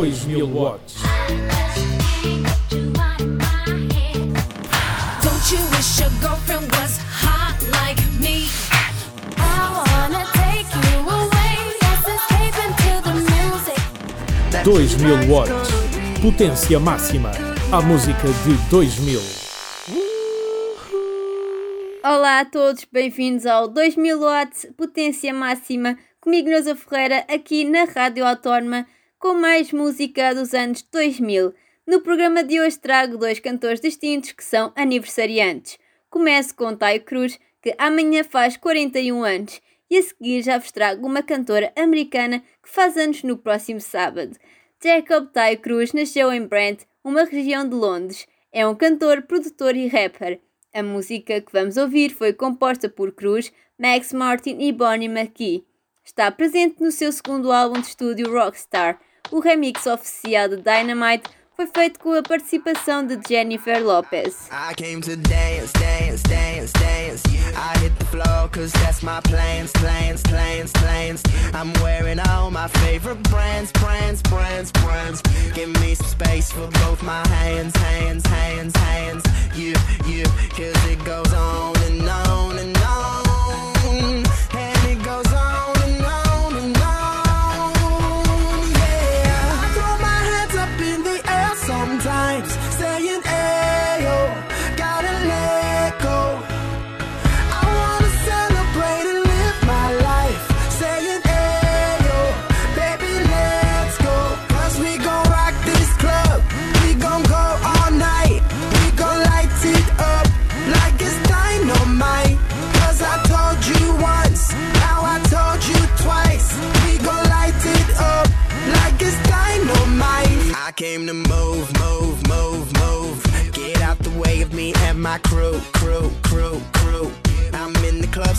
2000 watts. Don't you wish your girlfriend was hot like me? I wanna take you away. Let's escape into the music. 2000 watts. Potência máxima. A música de 2000. Olá a todos, bem-vindos ao 2000 watts potência máxima, comigo Neuza Ferreira, aqui na Rádio Autónoma, com mais música dos anos 2000. No programa de hoje trago dois cantores distintos que são aniversariantes. Começo com Taio Cruz, que amanhã faz 41 anos, e a seguir já vos trago uma cantora americana que faz anos no próximo sábado. Jacob Taio Cruz nasceu em Brent, uma região de Londres. É um cantor, produtor e rapper. A música que vamos ouvir foi composta por Cruz, Max Martin e Bonnie McKee. Está presente no seu segundo álbum de estúdio Rockstar. O remix oficial de Dynamite foi feito com a participação de Jennifer Lopez. say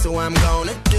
so I'm gonna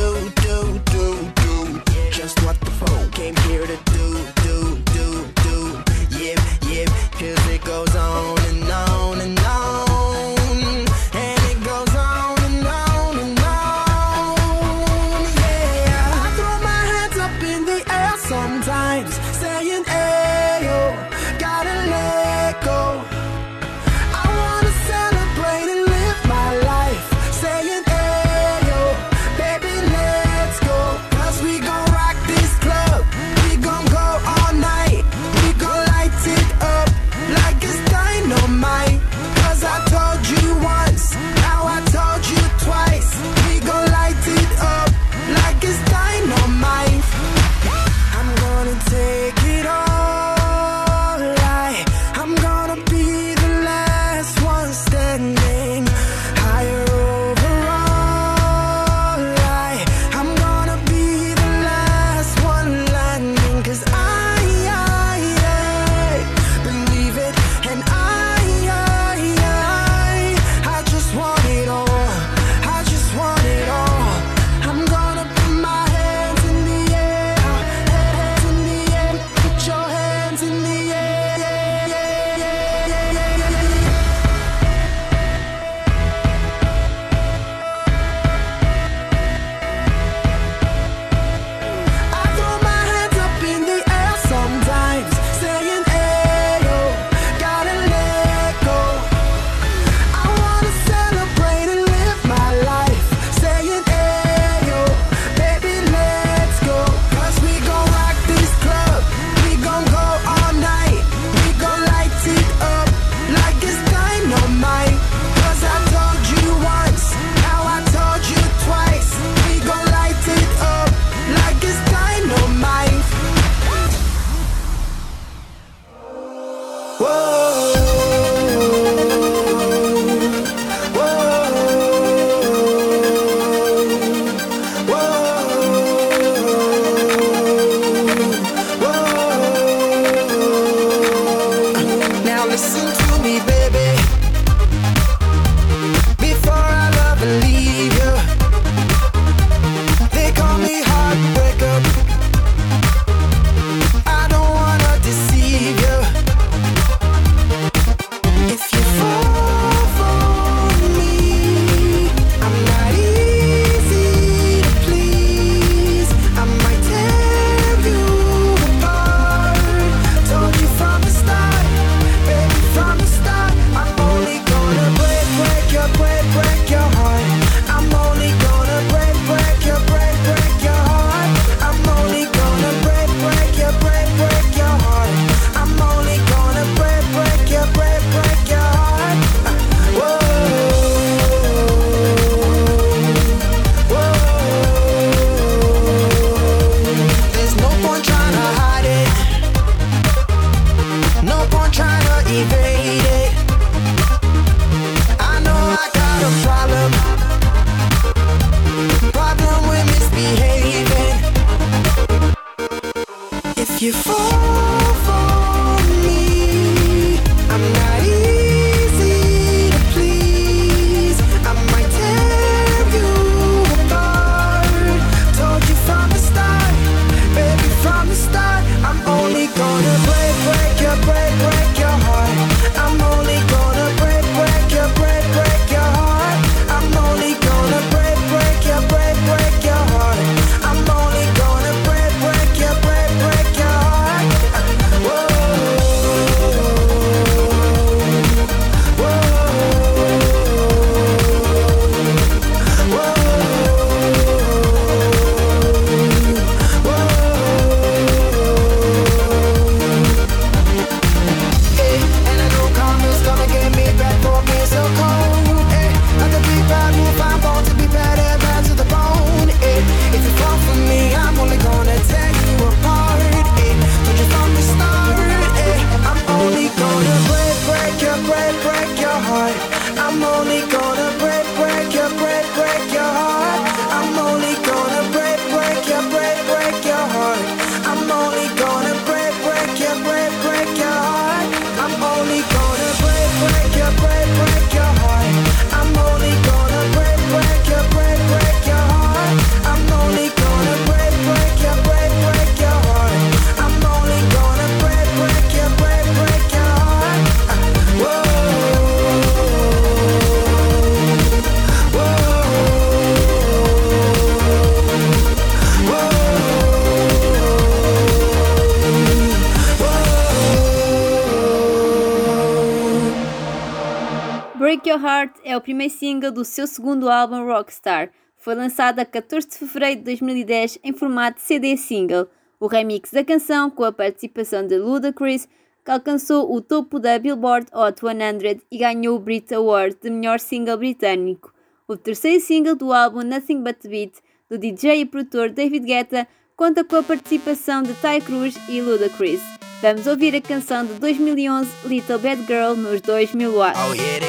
Your Heart é o primeiro single do seu segundo álbum Rockstar. Foi lançado a 14 de fevereiro de 2010 em formato CD single. O remix da canção, com a participação de Ludacris, alcançou o topo da Billboard Hot 100 e ganhou o Brit Award de melhor single britânico. O terceiro single do álbum Nothing But Beat, do DJ e produtor David Guetta, conta com a participação de Ty Cruz e Ludacris. Vamos ouvir a canção de 2011 Little Bad Girl nos 2000 watts. Oh yeah,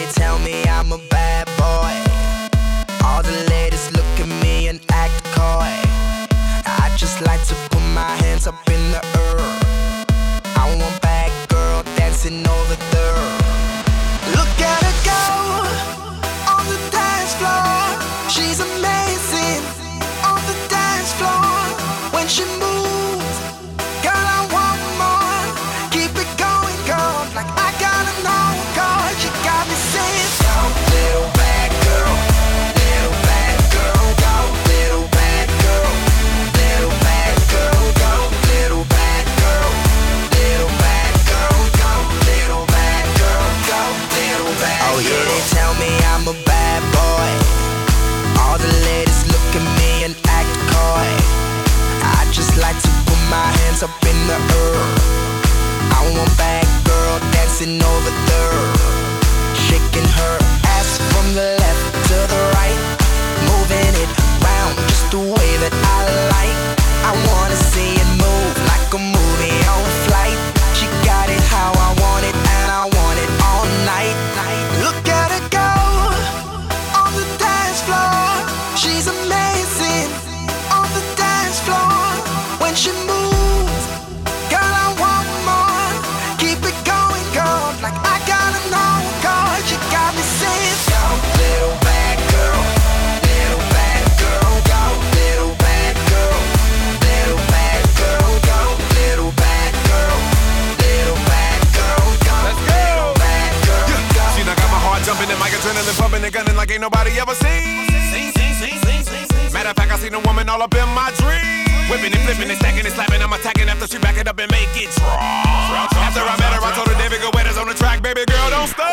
up and make it. After I met her, I told her David Guetta's on the track. Baby girl, don't stop.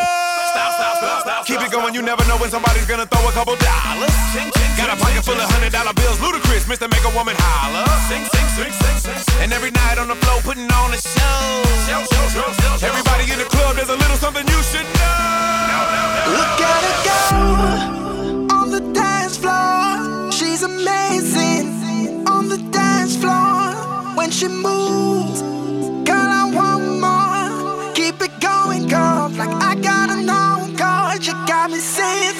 Stop, stop, stop, stop. Keep it going, you never know when somebody's gonna throw a couple dollars. Got a pocket full of hundred dollar bills, ludicrous, Mr. Make a Woman holler. And every night on the floor, putting on a show. Everybody in the club, there's a little something you should know. Look at her go on the dance floor. She's amazing on the dance floor when she moves. Girl, I want more. Keep it going, girl. Like I gotta know, girl. You got me saying,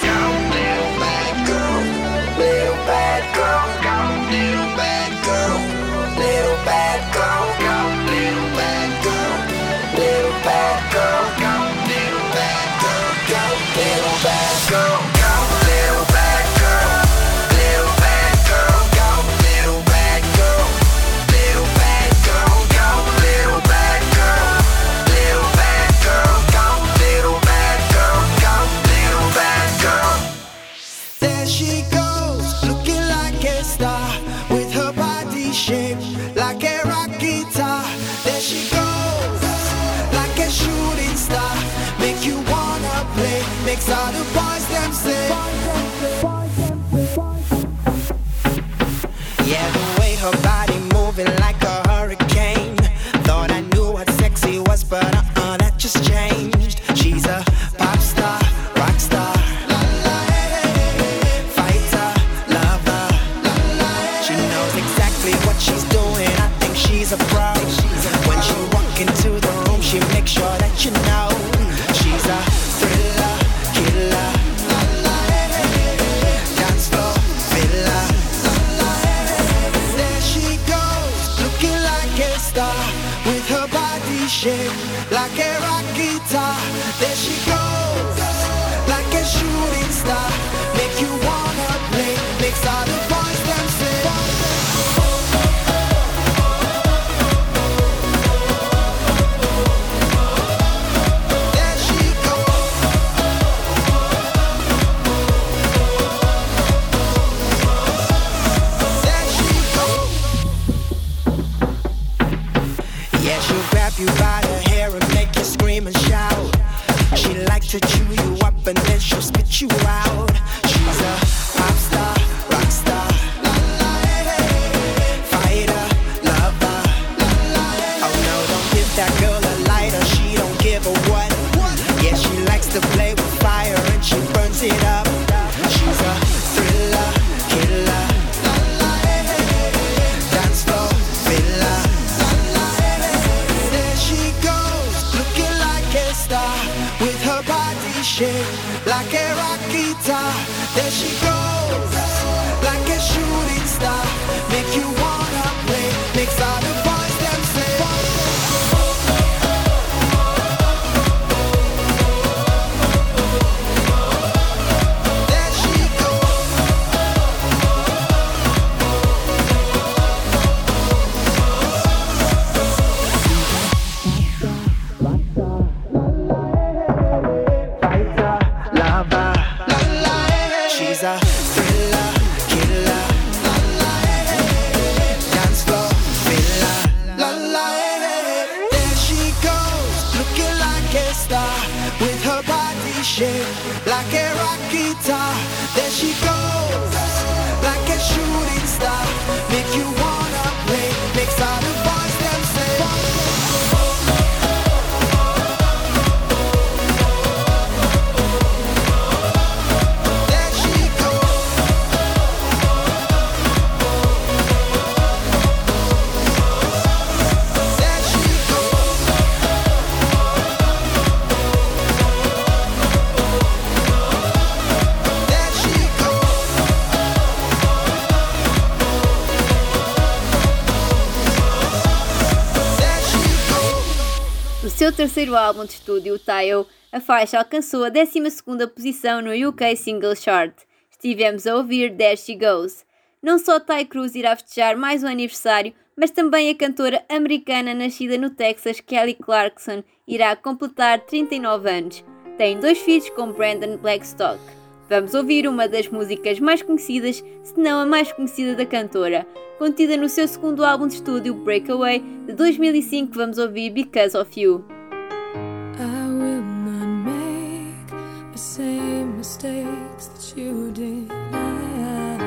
she's a pro. When she walk into the room, she makes sure that you know she's a thriller, killer. Dance floor filler. There she goes, looking like a star, with her body shaped like a rock guitar. There she goes, hair and make you scream and shout. She likes to chew you up and then she'll spit you out. She's a seu terceiro álbum de estúdio, Tayo, a faixa alcançou a 12ª posição no UK Single Chart. Estivemos a ouvir There She Goes. Não só Ty Cruz irá festejar mais um aniversário, mas também a cantora americana nascida no Texas, Kelly Clarkson, irá completar 39 anos. Tem dois filhos com Brandon Blackstock. Vamos ouvir uma das músicas mais conhecidas, se não a mais conhecida da cantora. Contida no seu segundo álbum de estúdio, Breakaway, de 2005, vamos ouvir Because of You. I will not make the same mistakes that you did. I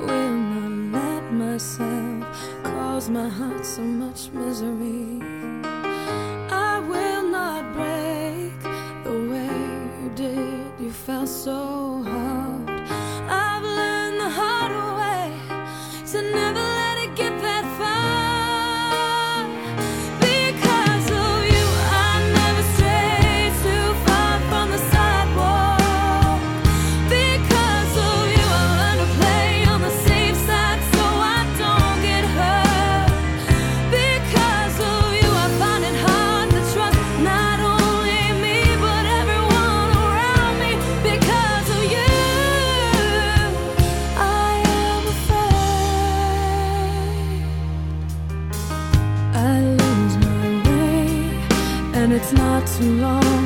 will not let myself cause my heart so much misery. Not too long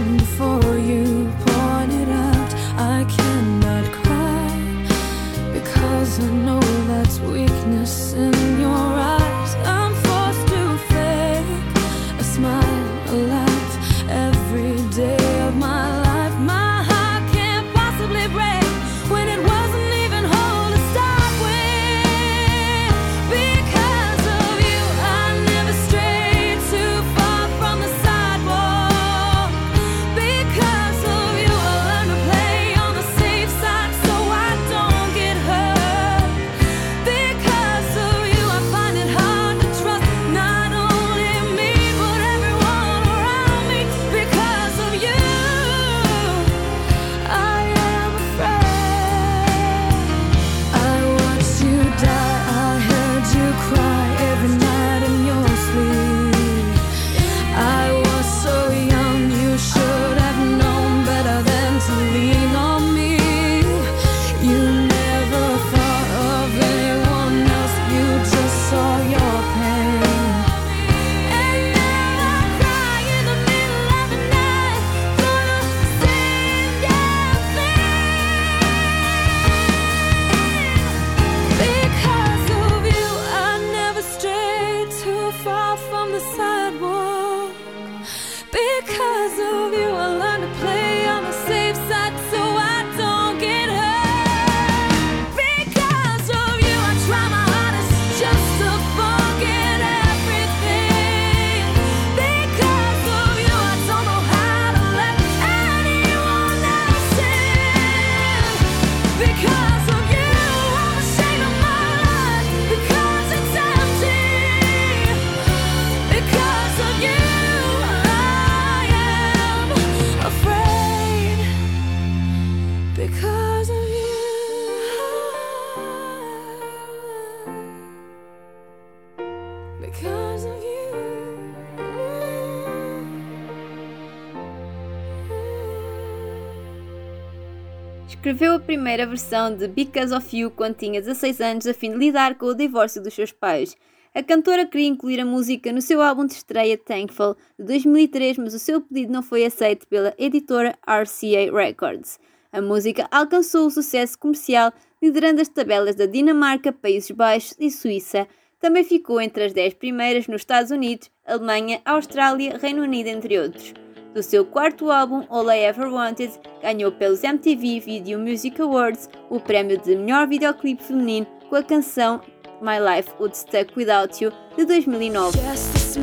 primeira versão de Because of You quando tinha 16 anos, a fim de lidar com o divórcio dos seus pais. A cantora queria incluir a música no seu álbum de estreia Thankful de 2003, mas o seu pedido não foi aceito pela editora RCA Records. A música alcançou o sucesso comercial, liderando as tabelas da Dinamarca, Países Baixos e Suíça. Também ficou entre as 10 primeiras nos Estados Unidos, Alemanha, Austrália, Reino Unido, entre outros. Do seu quarto álbum, All I Ever Wanted, ganhou pelos MTV Video Music Awards o prémio de melhor videoclipe feminino com a canção My Life Would Stuck Without You de 2009. Yes,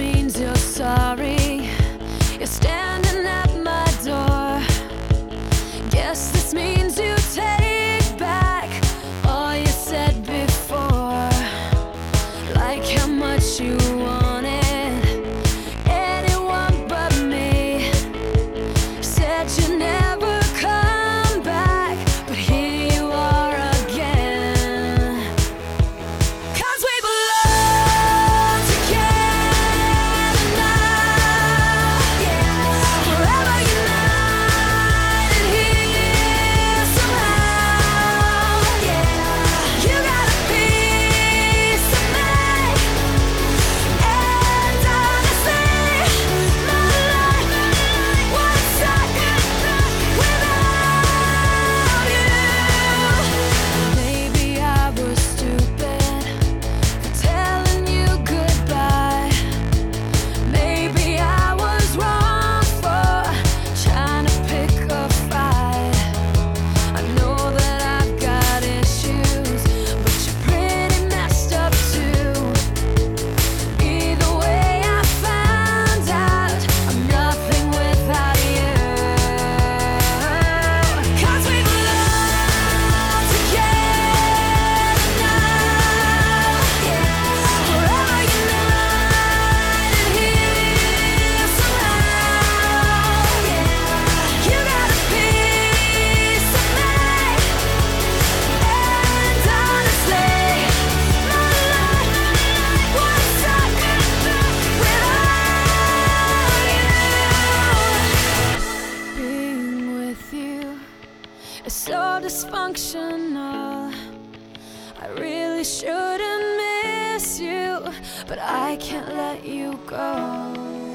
but I can't let you go.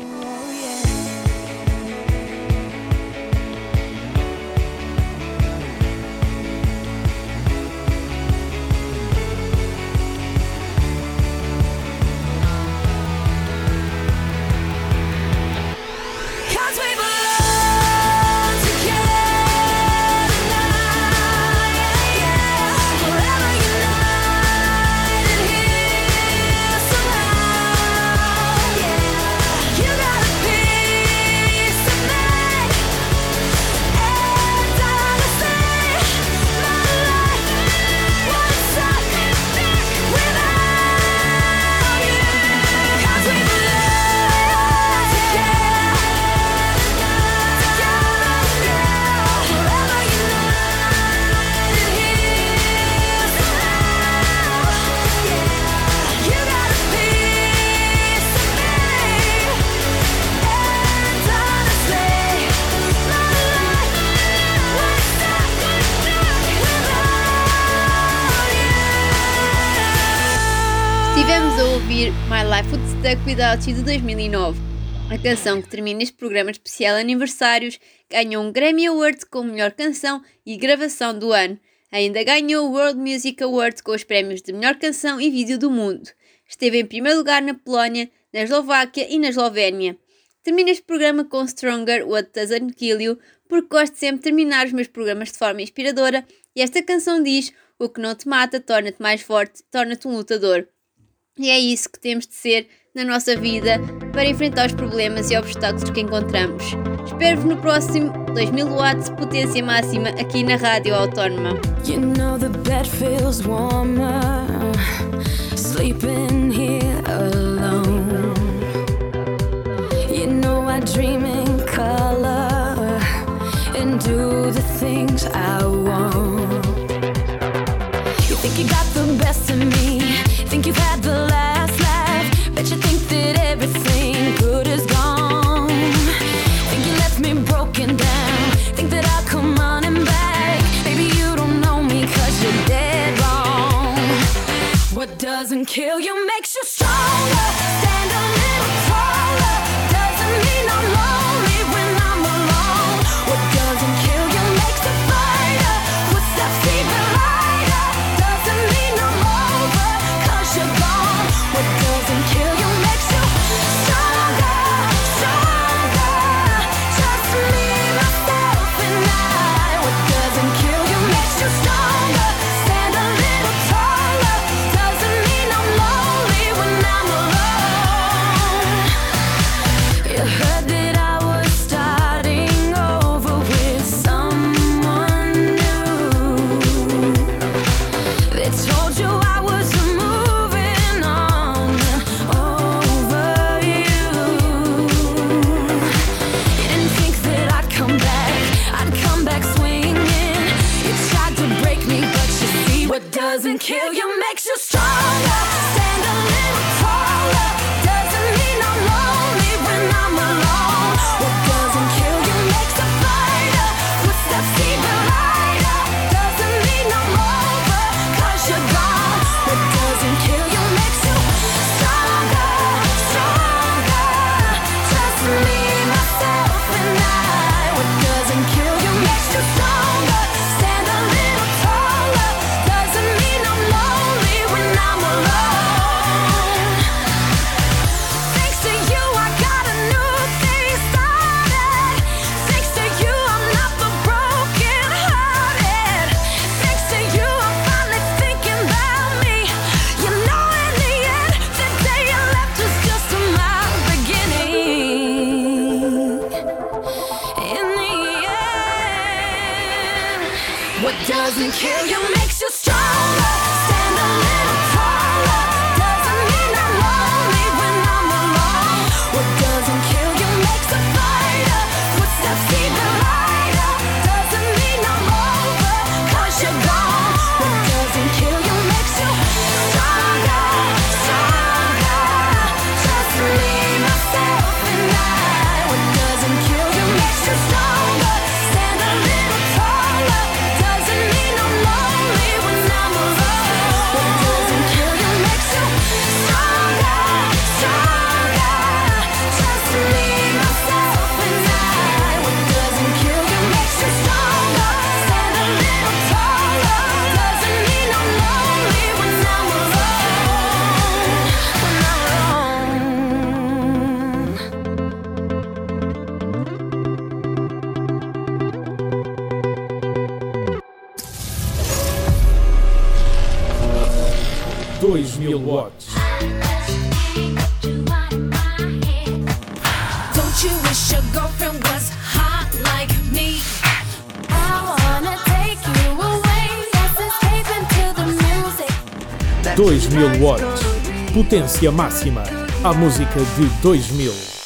Without You de 2009. A canção que termina este programa especial aniversários ganhou um Grammy Award como melhor canção e gravação do ano. Ainda ganhou o World Music Award com os prémios de melhor canção e vídeo do mundo. Esteve em primeiro lugar na Polónia, na Eslováquia e na Eslovénia. Termino este programa com Stronger What Doesn't Kill You, porque gosto sempre de terminar os meus programas de forma inspiradora e esta canção diz: O que não te mata torna-te mais forte, torna-te um lutador. E é isso que temos de ser na nossa vida para enfrentar os problemas e obstáculos que encontramos. Espero-vos no próximo 2000 watts potência máxima aqui na Rádio Autónoma. You know the bed feels warmer sleeping here alone. You know I dream in color and do the things I can kill you, make What doesn't kill you doesn't kill you. 2000 watts. Potência máxima. A música de 2000.